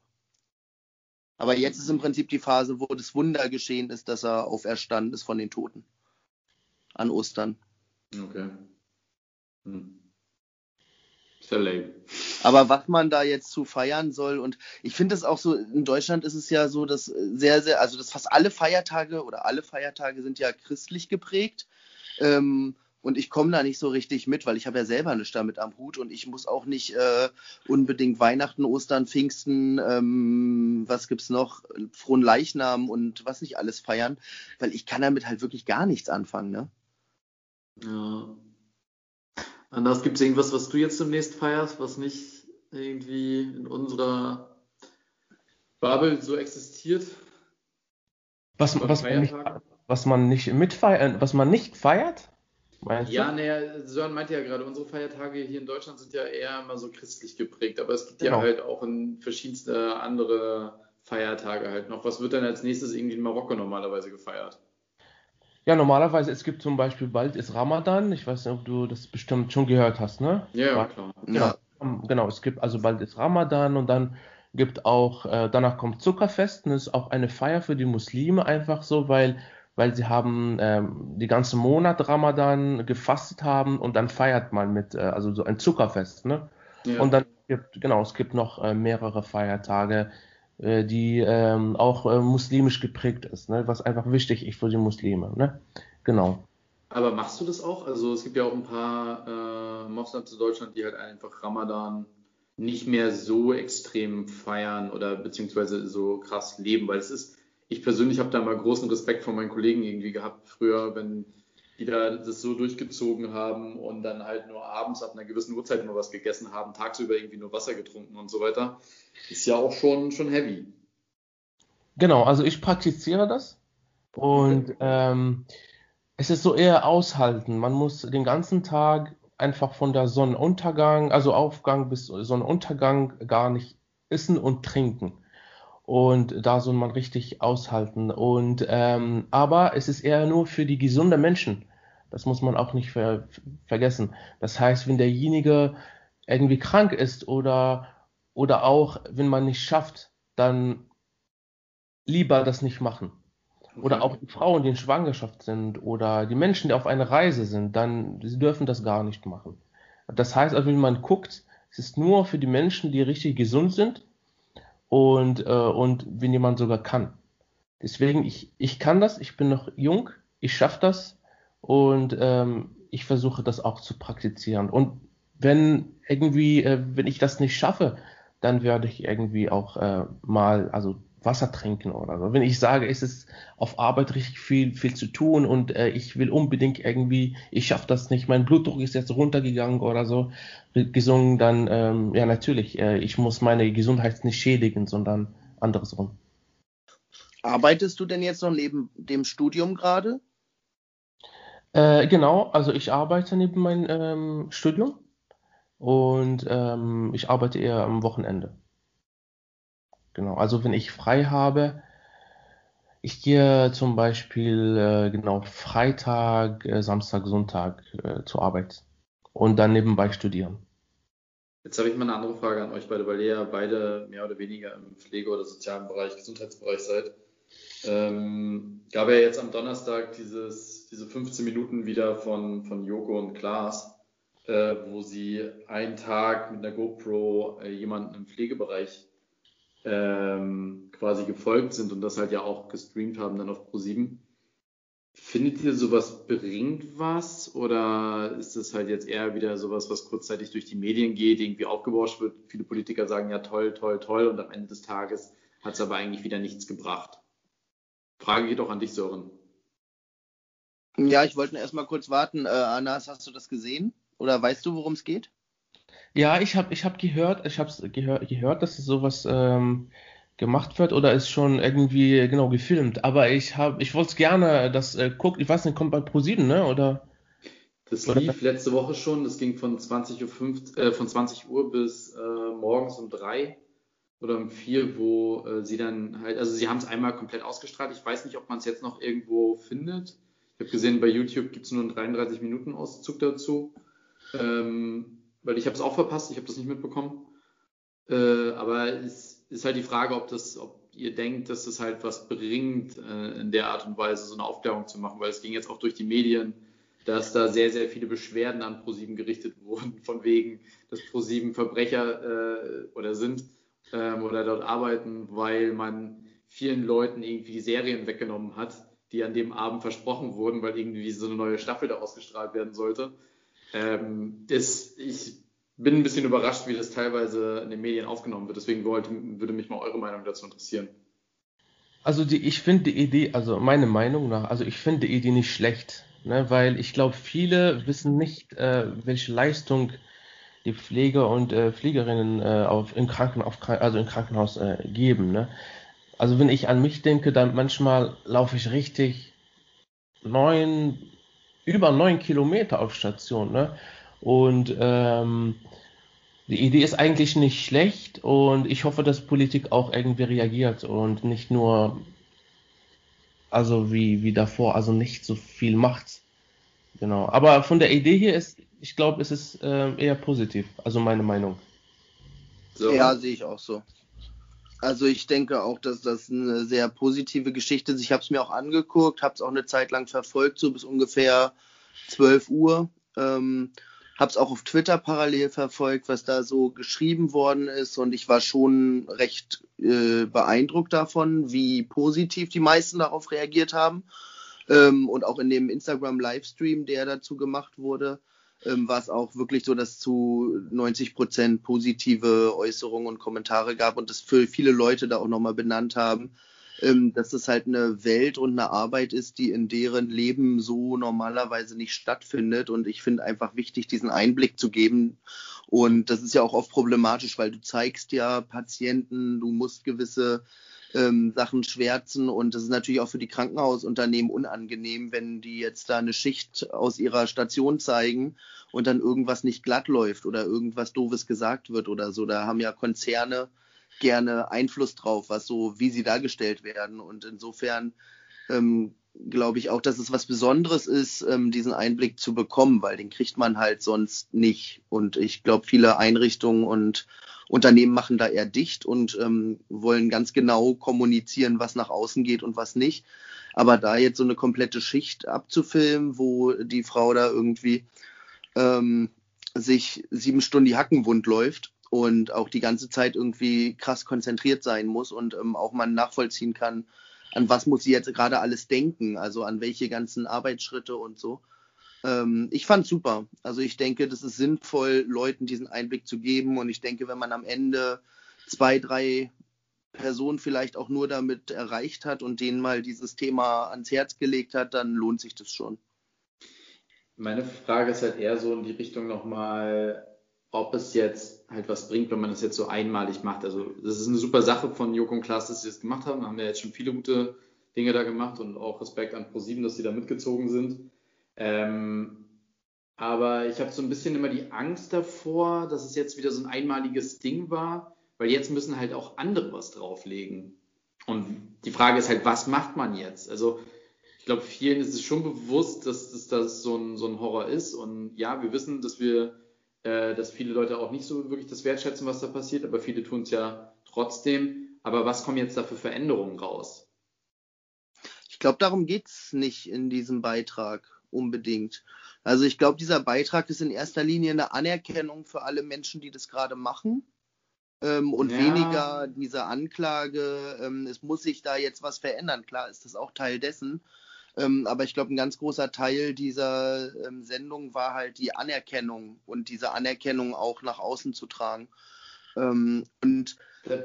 Aber jetzt ist im Prinzip die Phase, wo das Wunder geschehen ist, dass er auferstanden ist von den Toten. An Ostern. Okay. Hm. Sehr lame. Aber was man da jetzt zu feiern soll und ich finde es auch so, in Deutschland ist es ja so, dass sehr, sehr, also dass fast alle Feiertage oder alle Feiertage sind ja christlich geprägt. Ähm, und ich komme da nicht so richtig mit, weil ich habe ja selber nichts damit am Hut und ich muss auch nicht äh, unbedingt Weihnachten, Ostern, Pfingsten, ähm, was gibt's noch, frohen Leichnam und was nicht alles feiern, weil ich kann damit halt wirklich gar nichts anfangen, ne? Ja, Anders gibt es irgendwas, was du jetzt demnächst feierst, was nicht irgendwie in unserer Babel so existiert? Was, was, man, nicht, was man nicht mitfeiert, was man nicht feiert? Meinst ja, naja, Sören meinte ja gerade, unsere Feiertage hier in Deutschland sind ja eher immer so christlich geprägt, aber es gibt genau. ja halt auch in verschiedenste andere Feiertage halt noch. Was wird denn als nächstes irgendwie in Marokko normalerweise gefeiert? Ja, normalerweise, es gibt zum Beispiel, bald ist Ramadan. Ich weiß nicht, ob du das bestimmt schon gehört hast, ne? Ja, ja klar. Ja. Genau, es gibt, also bald ist Ramadan und dann gibt auch, äh, danach kommt Zuckerfest und das ist auch eine Feier für die Muslime einfach so, weil, weil sie haben ähm, die ganze Monat Ramadan gefastet haben und dann feiert man mit, äh, also so ein Zuckerfest, ne? Ja. Und dann gibt, genau, es gibt noch äh, mehrere Feiertage, äh, die ähm, auch äh, muslimisch geprägt ist, ne? was einfach wichtig ist für die Muslime. Ne? Genau. Aber machst du das auch? Also es gibt ja auch ein paar äh, Moslems in Deutschland, die halt einfach Ramadan nicht mehr so extrem feiern oder beziehungsweise so krass leben, weil es ist, ich persönlich habe da mal großen Respekt vor meinen Kollegen irgendwie gehabt früher, wenn die da das so durchgezogen haben und dann halt nur abends ab einer gewissen Uhrzeit nur was gegessen haben, tagsüber irgendwie nur Wasser getrunken und so weiter, ist ja auch schon, schon heavy. Genau, also ich praktiziere das und ähm, es ist so eher aushalten. Man muss den ganzen Tag einfach von der Sonnenuntergang, also Aufgang bis Sonnenuntergang gar nicht essen und trinken. Und da soll man richtig aushalten. Und ähm, aber es ist eher nur für die gesunden Menschen. Das muss man auch nicht ver vergessen. Das heißt, wenn derjenige irgendwie krank ist oder, oder auch, wenn man nicht schafft, dann lieber das nicht machen. Oder auch die Frauen, die in Schwangerschaft sind oder die Menschen, die auf einer Reise sind, dann sie dürfen das gar nicht machen. Das heißt also, wenn man guckt, es ist nur für die Menschen, die richtig gesund sind und, äh, und wenn jemand sogar kann. Deswegen, ich, ich kann das, ich bin noch jung, ich schaffe das, und ähm, ich versuche das auch zu praktizieren. Und wenn irgendwie, äh, wenn ich das nicht schaffe, dann werde ich irgendwie auch äh, mal, also Wasser trinken oder so. Wenn ich sage, es ist auf Arbeit richtig viel, viel zu tun und äh, ich will unbedingt irgendwie, ich schaffe das nicht, mein Blutdruck ist jetzt runtergegangen oder so, gesungen, dann ähm, ja natürlich, äh, ich muss meine Gesundheit nicht schädigen, sondern andersrum. Arbeitest du denn jetzt noch neben dem Studium gerade? Äh, genau, also ich arbeite neben meinem ähm, Studium und ähm, ich arbeite eher am Wochenende. Genau, also wenn ich frei habe, ich gehe zum Beispiel äh, genau Freitag, äh, Samstag, Sonntag äh, zur Arbeit und dann nebenbei studieren. Jetzt habe ich mal eine andere Frage an euch beide, weil ihr ja beide mehr oder weniger im Pflege- oder sozialen Bereich, Gesundheitsbereich seid. Ähm, gab ja jetzt am Donnerstag dieses, diese 15 Minuten wieder von, von Joko und Klaas, äh, wo sie einen Tag mit einer GoPro äh, jemanden im Pflegebereich ähm, quasi gefolgt sind und das halt ja auch gestreamt haben dann auf Pro7. Findet ihr sowas bringt was oder ist es halt jetzt eher wieder sowas, was kurzzeitig durch die Medien geht, irgendwie aufgebauscht wird? Viele Politiker sagen ja toll, toll, toll und am Ende des Tages hat es aber eigentlich wieder nichts gebracht. Frage geht auch an dich, Sören. Ja, ich wollte erst mal kurz warten. Äh, Anas, hast du das gesehen? Oder weißt du, worum es geht? Ja, ich habe ich hab gehört, ich habe gehör, gehört, dass sowas ähm, gemacht wird oder ist schon irgendwie genau gefilmt. Aber ich habe, ich wollte es gerne, das äh, guckt, ich weiß nicht, kommt bei Pro7, ne? Oder? Das lief letzte Woche schon. Das ging von 20 Uhr, 5, äh, von 20 Uhr bis äh, morgens um drei oder um vier, wo äh, sie dann halt, also sie haben es einmal komplett ausgestrahlt. Ich weiß nicht, ob man es jetzt noch irgendwo findet. Ich habe gesehen, bei YouTube gibt es nur einen 33 Minuten Auszug dazu, ähm, weil ich habe es auch verpasst, ich habe das nicht mitbekommen. Äh, aber es ist halt die Frage, ob das, ob ihr denkt, dass das halt was bringt, äh, in der Art und Weise so eine Aufklärung zu machen, weil es ging jetzt auch durch die Medien, dass da sehr, sehr viele Beschwerden an ProSieben gerichtet wurden, von wegen, dass ProSieben Verbrecher äh, oder sind ähm, oder dort arbeiten, weil man vielen Leuten irgendwie die Serien weggenommen hat, die an dem Abend versprochen wurden, weil irgendwie so eine neue Staffel da ausgestrahlt werden sollte. Ähm, das, ich bin ein bisschen überrascht, wie das teilweise in den Medien aufgenommen wird. Deswegen wollte, würde mich mal eure Meinung dazu interessieren. Also die, ich finde die Idee, also meine Meinung nach, also ich finde die Idee nicht schlecht, ne, weil ich glaube, viele wissen nicht, äh, welche Leistung die Pfleger und äh, Pflegerinnen äh, auf, im, Kranken, auf, also im Krankenhaus äh, geben. Ne? Also wenn ich an mich denke, dann manchmal laufe ich richtig neun, über neun Kilometer auf Station. Ne? Und ähm, die Idee ist eigentlich nicht schlecht und ich hoffe, dass Politik auch irgendwie reagiert und nicht nur, also wie, wie davor, also nicht so viel macht. Genau. Aber von der Idee hier ist, ich glaube, es ist äh, eher positiv, also meine Meinung. So. Ja, sehe ich auch so. Also ich denke auch, dass das eine sehr positive Geschichte ist. Ich habe es mir auch angeguckt, habe es auch eine Zeit lang verfolgt, so bis ungefähr 12 Uhr. Ähm, habe es auch auf Twitter parallel verfolgt, was da so geschrieben worden ist. Und ich war schon recht äh, beeindruckt davon, wie positiv die meisten darauf reagiert haben. Ähm, und auch in dem Instagram-Livestream, der dazu gemacht wurde, ähm, war es auch wirklich so, dass zu 90 Prozent positive Äußerungen und Kommentare gab und das für viele Leute da auch nochmal benannt haben, ähm, dass es halt eine Welt und eine Arbeit ist, die in deren Leben so normalerweise nicht stattfindet. Und ich finde einfach wichtig, diesen Einblick zu geben. Und das ist ja auch oft problematisch, weil du zeigst ja Patienten, du musst gewisse ähm, Sachen schwärzen. Und das ist natürlich auch für die Krankenhausunternehmen unangenehm, wenn die jetzt da eine Schicht aus ihrer Station zeigen und dann irgendwas nicht glatt läuft oder irgendwas Doofes gesagt wird oder so. Da haben ja Konzerne gerne Einfluss drauf, was so, wie sie dargestellt werden. Und insofern ähm, glaube ich auch, dass es was Besonderes ist, ähm, diesen Einblick zu bekommen, weil den kriegt man halt sonst nicht. Und ich glaube, viele Einrichtungen und Unternehmen machen da eher dicht und ähm, wollen ganz genau kommunizieren, was nach außen geht und was nicht. Aber da jetzt so eine komplette Schicht abzufilmen, wo die Frau da irgendwie ähm, sich sieben Stunden die Hacken wund läuft und auch die ganze Zeit irgendwie krass konzentriert sein muss und ähm, auch man nachvollziehen kann, an was muss sie jetzt gerade alles denken, also an welche ganzen Arbeitsschritte und so. Ähm, ich fand super. Also ich denke, das ist sinnvoll, Leuten diesen Einblick zu geben. Und ich denke, wenn man am Ende zwei, drei Personen vielleicht auch nur damit erreicht hat und denen mal dieses Thema ans Herz gelegt hat, dann lohnt sich das schon. Meine Frage ist halt eher so in die Richtung nochmal, ob es jetzt halt was bringt, wenn man das jetzt so einmalig macht. Also das ist eine super Sache von Joko und Klaas, dass sie das gemacht haben. Wir haben ja jetzt schon viele gute Dinge da gemacht und auch Respekt an ProSieben, dass sie da mitgezogen sind. Ähm, aber ich habe so ein bisschen immer die Angst davor, dass es jetzt wieder so ein einmaliges Ding war, weil jetzt müssen halt auch andere was drauflegen. Und die Frage ist halt, was macht man jetzt? Also ich glaube, vielen ist es schon bewusst, dass, dass das so ein, so ein Horror ist. Und ja, wir wissen, dass wir, äh, dass viele Leute auch nicht so wirklich das wertschätzen, was da passiert, aber viele tun es ja trotzdem. Aber was kommen jetzt da für Veränderungen raus? Ich glaube, darum geht es nicht in diesem Beitrag unbedingt. Also ich glaube, dieser Beitrag ist in erster Linie eine Anerkennung für alle Menschen, die das gerade machen. Ähm, und ja. weniger diese Anklage, ähm, es muss sich da jetzt was verändern. Klar ist das auch Teil dessen. Ähm, aber ich glaube, ein ganz großer Teil dieser ähm, Sendung war halt die Anerkennung und diese Anerkennung auch nach außen zu tragen. Ähm, und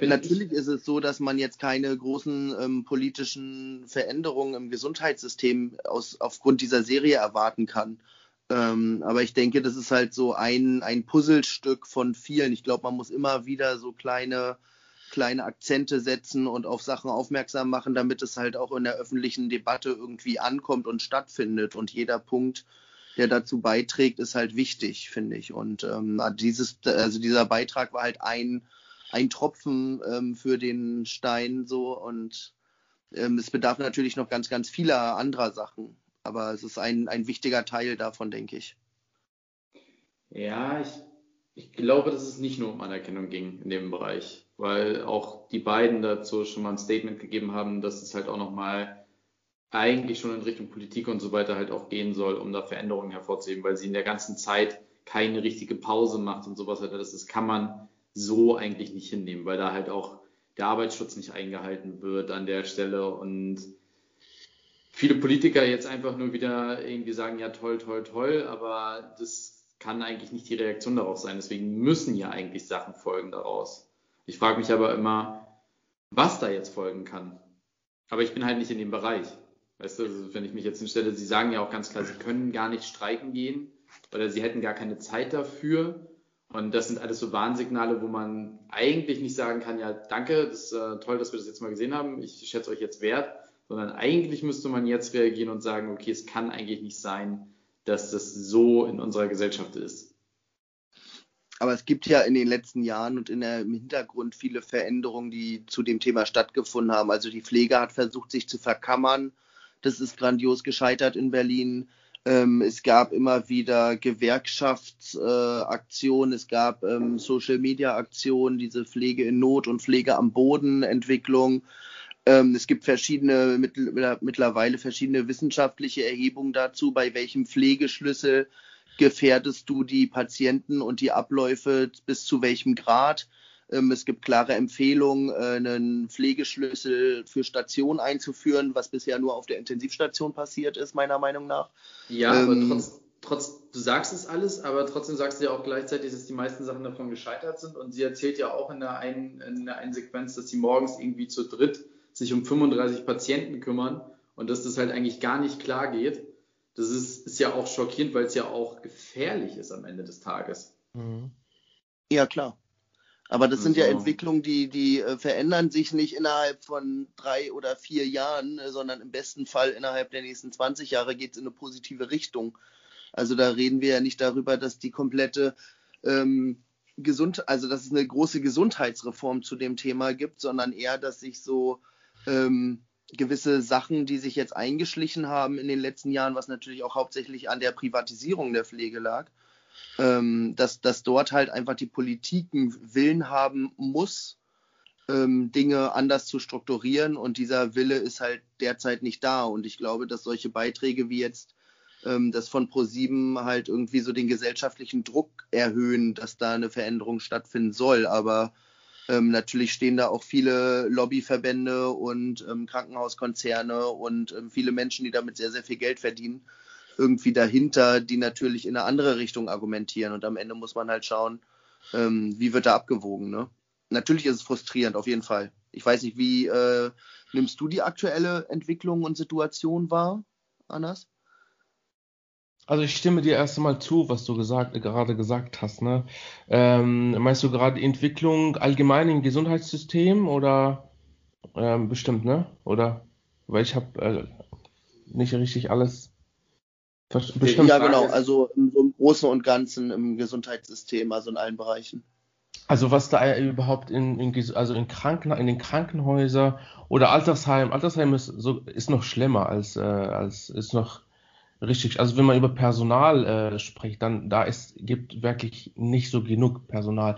natürlich ist es so, dass man jetzt keine großen ähm, politischen Veränderungen im Gesundheitssystem aus, aufgrund dieser Serie erwarten kann. Ähm, aber ich denke, das ist halt so ein, ein Puzzlestück von vielen. Ich glaube, man muss immer wieder so kleine, kleine Akzente setzen und auf Sachen aufmerksam machen, damit es halt auch in der öffentlichen Debatte irgendwie ankommt und stattfindet. Und jeder Punkt, der dazu beiträgt, ist halt wichtig, finde ich. Und ähm, dieses, also dieser Beitrag war halt ein, ein Tropfen ähm, für den Stein so und ähm, es bedarf natürlich noch ganz, ganz vieler anderer Sachen. Aber es ist ein, ein wichtiger Teil davon, denke ich. Ja, ich, ich glaube, dass es nicht nur um Anerkennung ging in dem Bereich, weil auch die beiden dazu schon mal ein Statement gegeben haben, dass es halt auch nochmal eigentlich schon in Richtung Politik und so weiter halt auch gehen soll, um da Veränderungen hervorzuheben, weil sie in der ganzen Zeit keine richtige Pause macht und sowas. Das, das kann man so eigentlich nicht hinnehmen, weil da halt auch der Arbeitsschutz nicht eingehalten wird an der Stelle und viele Politiker jetzt einfach nur wieder irgendwie sagen, ja toll, toll, toll, aber das kann eigentlich nicht die Reaktion darauf sein. Deswegen müssen ja eigentlich Sachen folgen daraus. Ich frage mich aber immer, was da jetzt folgen kann. Aber ich bin halt nicht in dem Bereich. Weißt du, also wenn ich mich jetzt hinstelle, Sie sagen ja auch ganz klar, Sie können gar nicht streiken gehen oder Sie hätten gar keine Zeit dafür. Und das sind alles so Warnsignale, wo man eigentlich nicht sagen kann, ja, danke, das ist äh, toll, dass wir das jetzt mal gesehen haben, ich schätze euch jetzt wert, sondern eigentlich müsste man jetzt reagieren und sagen, okay, es kann eigentlich nicht sein, dass das so in unserer Gesellschaft ist. Aber es gibt ja in den letzten Jahren und in der, im Hintergrund viele Veränderungen, die zu dem Thema stattgefunden haben. Also die Pflege hat versucht, sich zu verkammern. Das ist grandios gescheitert in Berlin. Ähm, es gab immer wieder Gewerkschaftsaktionen, äh, es gab ähm, Social-Media-Aktionen, diese Pflege in Not und Pflege am Boden Entwicklung. Ähm, es gibt verschiedene, mittlerweile verschiedene wissenschaftliche Erhebungen dazu, bei welchem Pflegeschlüssel gefährdest du die Patienten und die Abläufe bis zu welchem Grad. Ähm, es gibt klare Empfehlungen, äh, einen Pflegeschlüssel für Stationen einzuführen, was bisher nur auf der Intensivstation passiert ist, meiner Meinung nach. Ja, ähm, aber trotz, trotz, du sagst es alles, aber trotzdem sagst du ja auch gleichzeitig, dass die meisten Sachen davon gescheitert sind. Und sie erzählt ja auch in der einen, in der einen Sequenz, dass sie morgens irgendwie zu dritt sich um 35 Patienten kümmern und dass das halt eigentlich gar nicht klar geht. Das ist, ist ja auch schockierend, weil es ja auch gefährlich ist am Ende des Tages. Mhm. Ja, klar. Aber das sind ja also Entwicklungen, die, die äh, verändern sich nicht innerhalb von drei oder vier Jahren, äh, sondern im besten Fall innerhalb der nächsten 20 Jahre geht es in eine positive Richtung. Also da reden wir ja nicht darüber, dass die komplette ähm, Gesund, also dass es eine große Gesundheitsreform zu dem Thema gibt, sondern eher, dass sich so ähm, gewisse Sachen, die sich jetzt eingeschlichen haben in den letzten Jahren, was natürlich auch hauptsächlich an der Privatisierung der Pflege lag, ähm, dass, dass dort halt einfach die Politik einen Willen haben muss, ähm, Dinge anders zu strukturieren und dieser Wille ist halt derzeit nicht da. Und ich glaube, dass solche Beiträge wie jetzt ähm, das von ProSieben halt irgendwie so den gesellschaftlichen Druck erhöhen, dass da eine Veränderung stattfinden soll, aber ähm, natürlich stehen da auch viele Lobbyverbände und ähm, Krankenhauskonzerne und ähm, viele Menschen, die damit sehr, sehr viel Geld verdienen, irgendwie dahinter, die natürlich in eine andere Richtung argumentieren. Und am Ende muss man halt schauen, ähm, wie wird da abgewogen. Ne? Natürlich ist es frustrierend, auf jeden Fall. Ich weiß nicht, wie äh, nimmst du die aktuelle Entwicklung und Situation wahr, Anas? Also ich stimme dir erst einmal zu, was du gesagt, gerade gesagt hast. Ne? Ähm, meinst du gerade Entwicklung allgemein im Gesundheitssystem oder ähm, bestimmt, ne? Oder weil ich habe äh, nicht richtig alles bestimmt. Ja, genau. Also im, so im Großen und Ganzen im Gesundheitssystem, also in allen Bereichen. Also was da überhaupt in, in also in, Kranken, in den Krankenhäusern oder Altersheim, Altersheim ist so ist noch schlimmer als äh, als ist noch Richtig, also wenn man über Personal äh, spricht, dann da ist gibt wirklich nicht so genug Personal.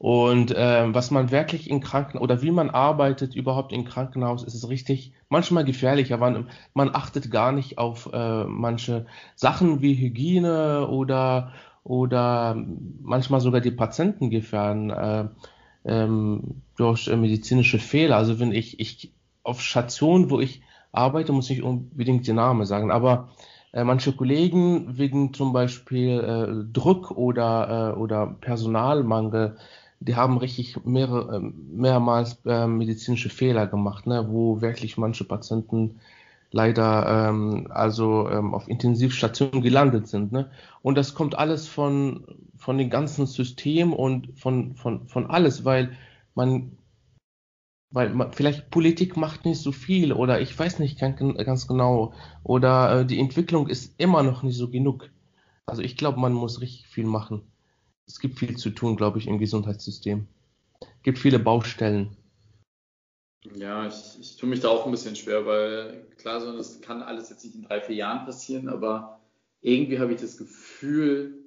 Und äh, was man wirklich in Kranken oder wie man arbeitet überhaupt im Krankenhaus, ist es richtig manchmal gefährlich, aber man, man achtet gar nicht auf äh, manche Sachen wie Hygiene oder oder manchmal sogar die Patienten gefährden äh, ähm, durch äh, medizinische Fehler. Also wenn ich ich auf Station, wo ich arbeite, muss ich unbedingt den Namen sagen, aber äh, manche Kollegen wegen zum Beispiel äh, Druck oder, äh, oder Personalmangel, die haben richtig mehrere, ähm, mehrmals äh, medizinische Fehler gemacht, ne, wo wirklich manche Patienten leider ähm, also ähm, auf Intensivstationen gelandet sind. Ne? Und das kommt alles von, von dem ganzen System und von, von, von alles, weil man weil man, vielleicht Politik macht nicht so viel oder ich weiß nicht ganz genau oder äh, die Entwicklung ist immer noch nicht so genug. Also ich glaube, man muss richtig viel machen. Es gibt viel zu tun, glaube ich, im Gesundheitssystem. Es gibt viele Baustellen. Ja, ich, ich tue mich da auch ein bisschen schwer, weil klar, so, das kann alles jetzt nicht in drei, vier Jahren passieren, aber irgendwie habe ich das Gefühl,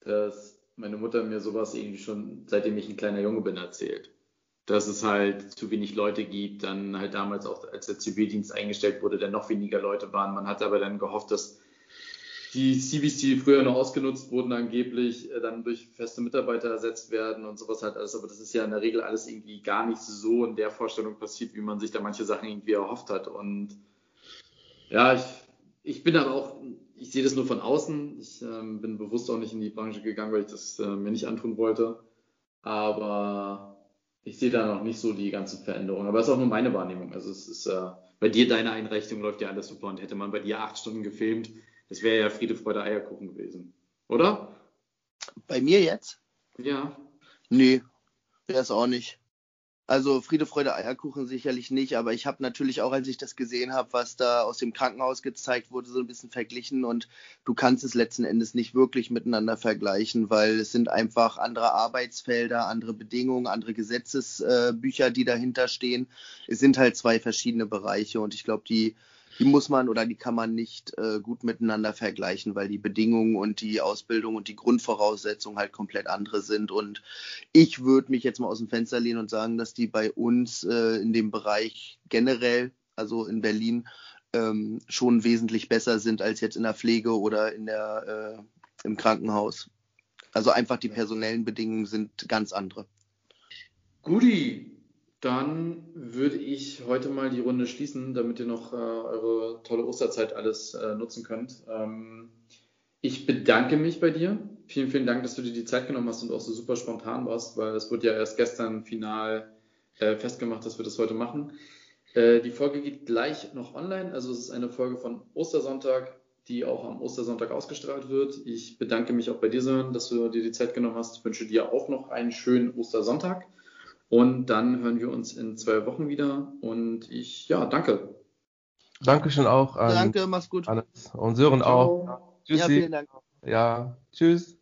dass meine Mutter mir sowas irgendwie schon, seitdem ich ein kleiner Junge bin, erzählt dass es halt zu wenig Leute gibt. Dann halt damals auch, als der Zivildienst eingestellt wurde, dann noch weniger Leute waren. Man hat aber dann gehofft, dass die CVs, die früher noch ausgenutzt wurden, angeblich äh, dann durch feste Mitarbeiter ersetzt werden und sowas halt alles. Aber das ist ja in der Regel alles irgendwie gar nicht so in der Vorstellung passiert, wie man sich da manche Sachen irgendwie erhofft hat. Und ja, ich, ich bin aber auch, ich sehe das nur von außen. Ich ähm, bin bewusst auch nicht in die Branche gegangen, weil ich das äh, mir nicht antun wollte. Aber ich sehe da noch nicht so die ganzen Veränderungen, aber es ist auch nur meine Wahrnehmung. Also es ist äh, bei dir deine Einrichtung läuft ja alles super und hätte man bei dir acht Stunden gefilmt, das wäre ja Friede, Freude, Eierkuchen gewesen, oder? Bei mir jetzt? Ja. Nee, wäre es auch nicht. Also Friede, Freude, Eierkuchen sicherlich nicht, aber ich habe natürlich auch, als ich das gesehen habe, was da aus dem Krankenhaus gezeigt wurde, so ein bisschen verglichen und du kannst es letzten Endes nicht wirklich miteinander vergleichen, weil es sind einfach andere Arbeitsfelder, andere Bedingungen, andere Gesetzesbücher, die dahinter stehen. Es sind halt zwei verschiedene Bereiche und ich glaube, die die muss man oder die kann man nicht äh, gut miteinander vergleichen, weil die Bedingungen und die Ausbildung und die Grundvoraussetzungen halt komplett andere sind. Und ich würde mich jetzt mal aus dem Fenster lehnen und sagen, dass die bei uns äh, in dem Bereich generell, also in Berlin, ähm, schon wesentlich besser sind als jetzt in der Pflege oder in der, äh, im Krankenhaus. Also einfach die personellen Bedingungen sind ganz andere. Guti, dann würde ich heute mal die Runde schließen, damit ihr noch äh, eure tolle Osterzeit alles äh, nutzen könnt. Ähm, ich bedanke mich bei dir. Vielen, vielen Dank, dass du dir die Zeit genommen hast und auch so super spontan warst, weil es wurde ja erst gestern final äh, festgemacht, dass wir das heute machen. Äh, die Folge geht gleich noch online. Also es ist eine Folge von Ostersonntag, die auch am Ostersonntag ausgestrahlt wird. Ich bedanke mich auch bei dir, Sören, dass du dir die Zeit genommen hast. Ich wünsche dir auch noch einen schönen Ostersonntag. Und dann hören wir uns in zwei Wochen wieder. Und ich, ja, danke. Dankeschön auch an Danke, mach's gut. Hannes und Sören Ciao. auch. Tschüssi. Ja, vielen Dank. Ja, tschüss.